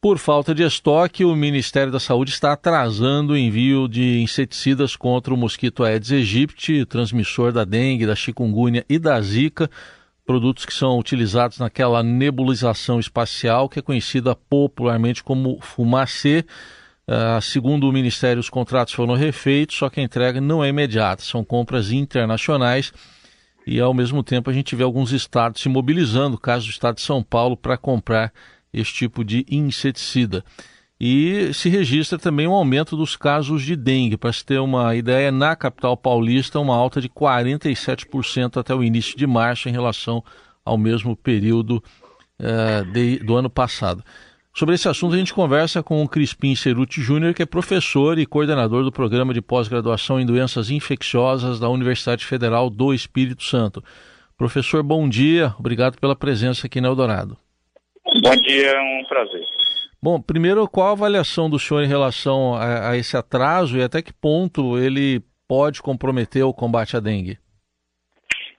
Por falta de estoque, o Ministério da Saúde está atrasando o envio de inseticidas contra o mosquito Aedes aegypti, transmissor da dengue, da chikungunya e da zika, produtos que são utilizados naquela nebulização espacial que é conhecida popularmente como fumacê. Uh, segundo o Ministério, os contratos foram refeitos, só que a entrega não é imediata, são compras internacionais e, ao mesmo tempo, a gente vê alguns estados se mobilizando, caso do estado de São Paulo, para comprar esse tipo de inseticida. E se registra também um aumento dos casos de dengue. Para se ter uma ideia, na capital paulista, uma alta de 47% até o início de março em relação ao mesmo período uh, de, do ano passado. Sobre esse assunto, a gente conversa com o Crispim Ceruti Júnior, que é professor e coordenador do programa de pós-graduação em doenças infecciosas da Universidade Federal do Espírito Santo. Professor, bom dia. Obrigado pela presença aqui na Eldorado. Bom dia, é um prazer. Bom, primeiro, qual a avaliação do senhor em relação a, a, esse atraso e até que ponto ele pode comprometer o combate à dengue?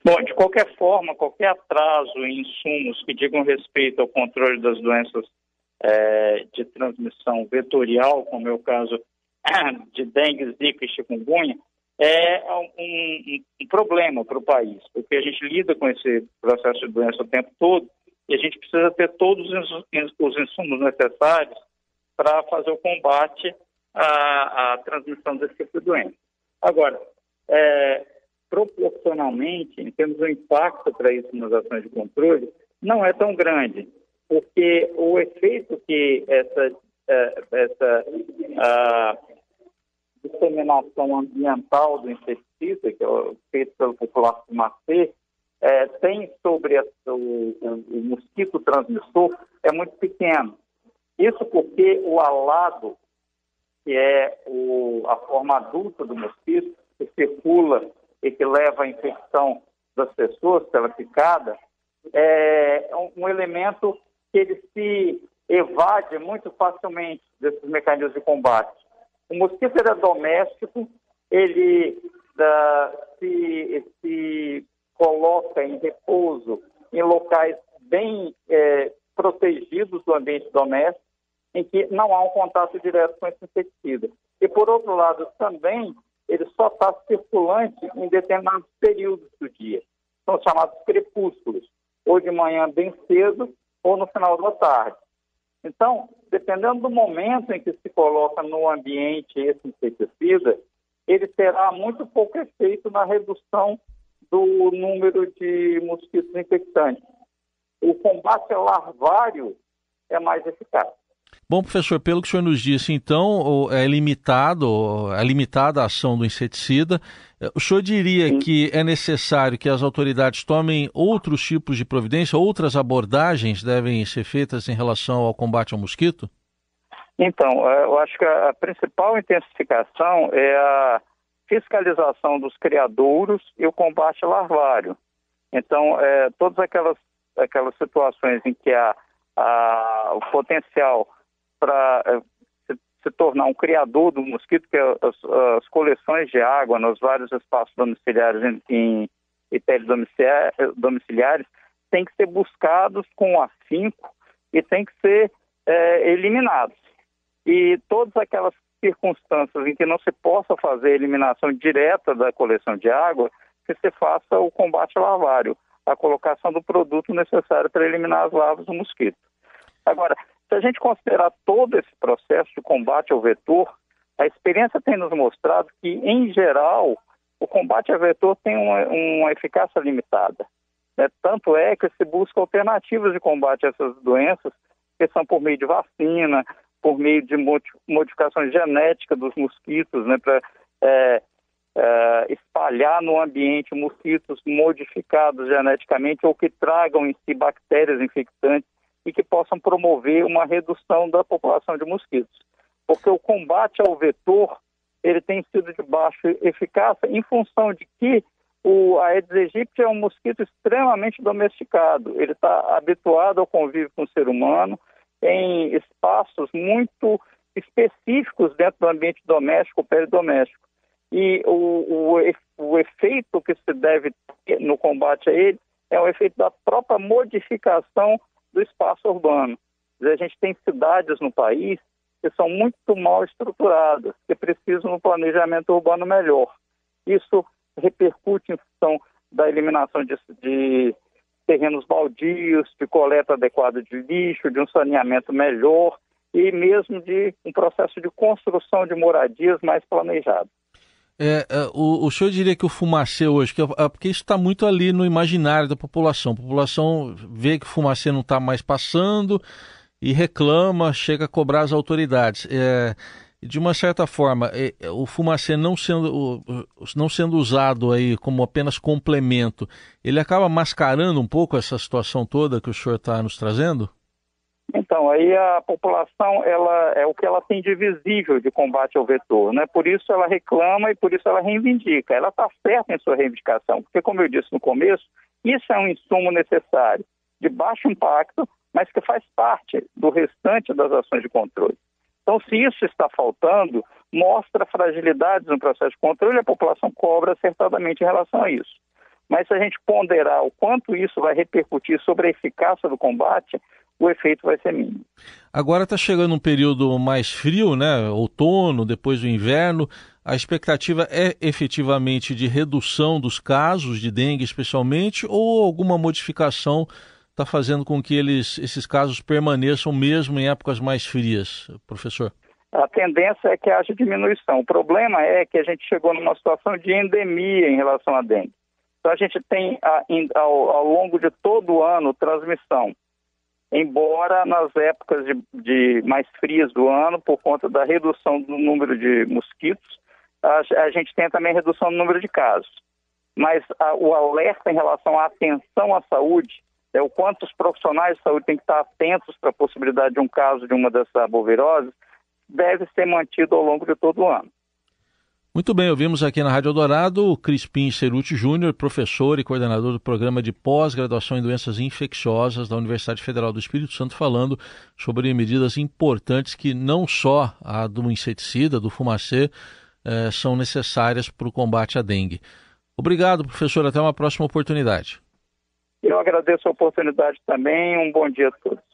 Bom, de qualquer forma, qualquer atraso em insumos que digam respeito ao controle das doenças é, de transmissão vetorial, como é o caso de dengue, zika e chikungunya, é um, um, um problema para o país, porque a gente lida com esse processo de doença o tempo todo e a gente precisa ter todos os insumos necessários para fazer o combate à, à, transmissão desse tipo de doença. Agora, é, proporcionalmente, em termos do impacto para isso nas ações de controle, não é tão grande, porque o efeito que essa, é, essa a, disseminação ambiental do inseticida, que é feito pelo popular fumacê, é, tem sobre a, o, o, mosquito transmissor é muito pequeno. Isso porque o alado, que é o, a forma adulta do mosquito, que circula e que leva à infecção das pessoas pela picada, é um, um elemento que ele se evade muito facilmente desses mecanismos de combate. O mosquito é doméstico, ele da, se, se coloca em repouso em locais bem é, protegidos do ambiente doméstico, em que não há um contato direto com esse inseticida. E, por outro lado, também ele só está circulante em determinados períodos do dia. São chamados crepúsculos, ou de manhã bem cedo, ou no final da tarde. Então, dependendo do momento em que se coloca no ambiente esse inseticida, ele terá muito pouco efeito na redução do número de mosquitos infectantes. O combate larvário é mais eficaz. Bom, professor, pelo que o senhor nos disse, então, é limitado, é limitada a ação do inseticida. O senhor diria Sim. que é necessário que as autoridades tomem outros tipos de providência, outras abordagens devem ser feitas em relação ao combate ao mosquito? Então, é, eu acho que a principal intensificação é a fiscalização dos criadouros e o combate larvário. Então, é, todas aquelas, aquelas situações em que há, há o potencial para é, se, se, tornar um criador do mosquito, que é as, as, coleções de água nos vários espaços domiciliares em, em ITL domiciliares, tem que ser buscados com afinco e tem que ser é, eliminados. E todas aquelas circunstâncias em que não se possa fazer a eliminação direta da coleção de água, que se faça o combate larvário, a colocação do produto necessário para eliminar as larvas do mosquito. Agora, se a gente considerar todo esse processo de combate ao vetor, a experiência tem nos mostrado que, em geral, o combate ao vetor tem uma, uma eficácia limitada. Né? Tanto é que se busca alternativas de combate a essas doenças, que são por meio de vacina, por meio de modificações genéticas dos mosquitos, né, para é, é, espalhar no ambiente mosquitos modificados geneticamente ou que tragam em si bactérias infectantes e que possam promover uma redução da população de mosquitos. Porque o combate ao vetor ele tem sido de baixa eficácia em função de que o Aedes aegypti é um mosquito extremamente domesticado. Ele está habituado ao convívio com o ser humano, em espaços muito específicos dentro do ambiente doméstico peridoméstico. E o, o, o efeito que se deve ter no combate a ele é o efeito da própria modificação do espaço urbano. A gente tem cidades no país que são muito mal estruturadas, que precisam de um planejamento urbano melhor. Isso repercute em função da eliminação de, de terrenos baldios, de coleta adequada de lixo, de um saneamento melhor e mesmo de um processo de construção de moradias mais planejado. É, é, o, o senhor diria que o fumacê hoje, que, é, porque isso está muito ali no imaginário da população. A população vê que o fumacê não está mais passando e reclama, chega a cobrar as autoridades. É, de uma certa forma, é, o fumacê não sendo, não sendo usado aí como apenas complemento, ele acaba mascarando um pouco essa situação toda que o senhor está nos trazendo? Então, aí a população, ela é o que ela tem de visível de combate ao vetor, né? Por isso ela reclama e por isso ela reivindica. Ela está certa em sua reivindicação, porque como eu disse no começo, isso é um insumo necessário, de baixo impacto, mas que faz parte do restante das ações de controle. Então, se isso está faltando, mostra fragilidades no processo de controle e a população cobra acertadamente em relação a isso. Mas se a gente ponderar o quanto isso vai repercutir sobre a eficácia do combate, o efeito vai ser mínimo. Agora está chegando um período mais frio, né? Outono, depois do inverno. A expectativa é efetivamente de redução dos casos de dengue, especialmente, ou alguma modificação está fazendo com que eles, esses casos permaneçam mesmo em épocas mais frias, professor? A tendência é que haja diminuição. O problema é que a gente chegou numa situação de endemia em relação à dengue. Então a gente tem ao, ao longo de todo o ano transmissão embora nas épocas de, de, mais frias do ano, por conta da redução do número de mosquitos, a, a gente tem também redução no número de casos. Mas a, o alerta em relação à atenção à saúde, é o quanto os profissionais de saúde têm que estar atentos para a possibilidade de um caso de uma dessas arboviroses, deve ser mantido ao longo de todo o ano. Muito bem, ouvimos aqui na Rádio Dourado o Crispim Ceruti Júnior, professor e coordenador do programa de pós-graduação em doenças infecciosas da Universidade Federal do Espírito Santo, falando sobre medidas importantes que não só a do inseticida, do fumacê, eh, são necessárias para o combate à dengue. Obrigado, professor. Até uma próxima oportunidade. Eu agradeço a oportunidade também. Um bom dia a todos.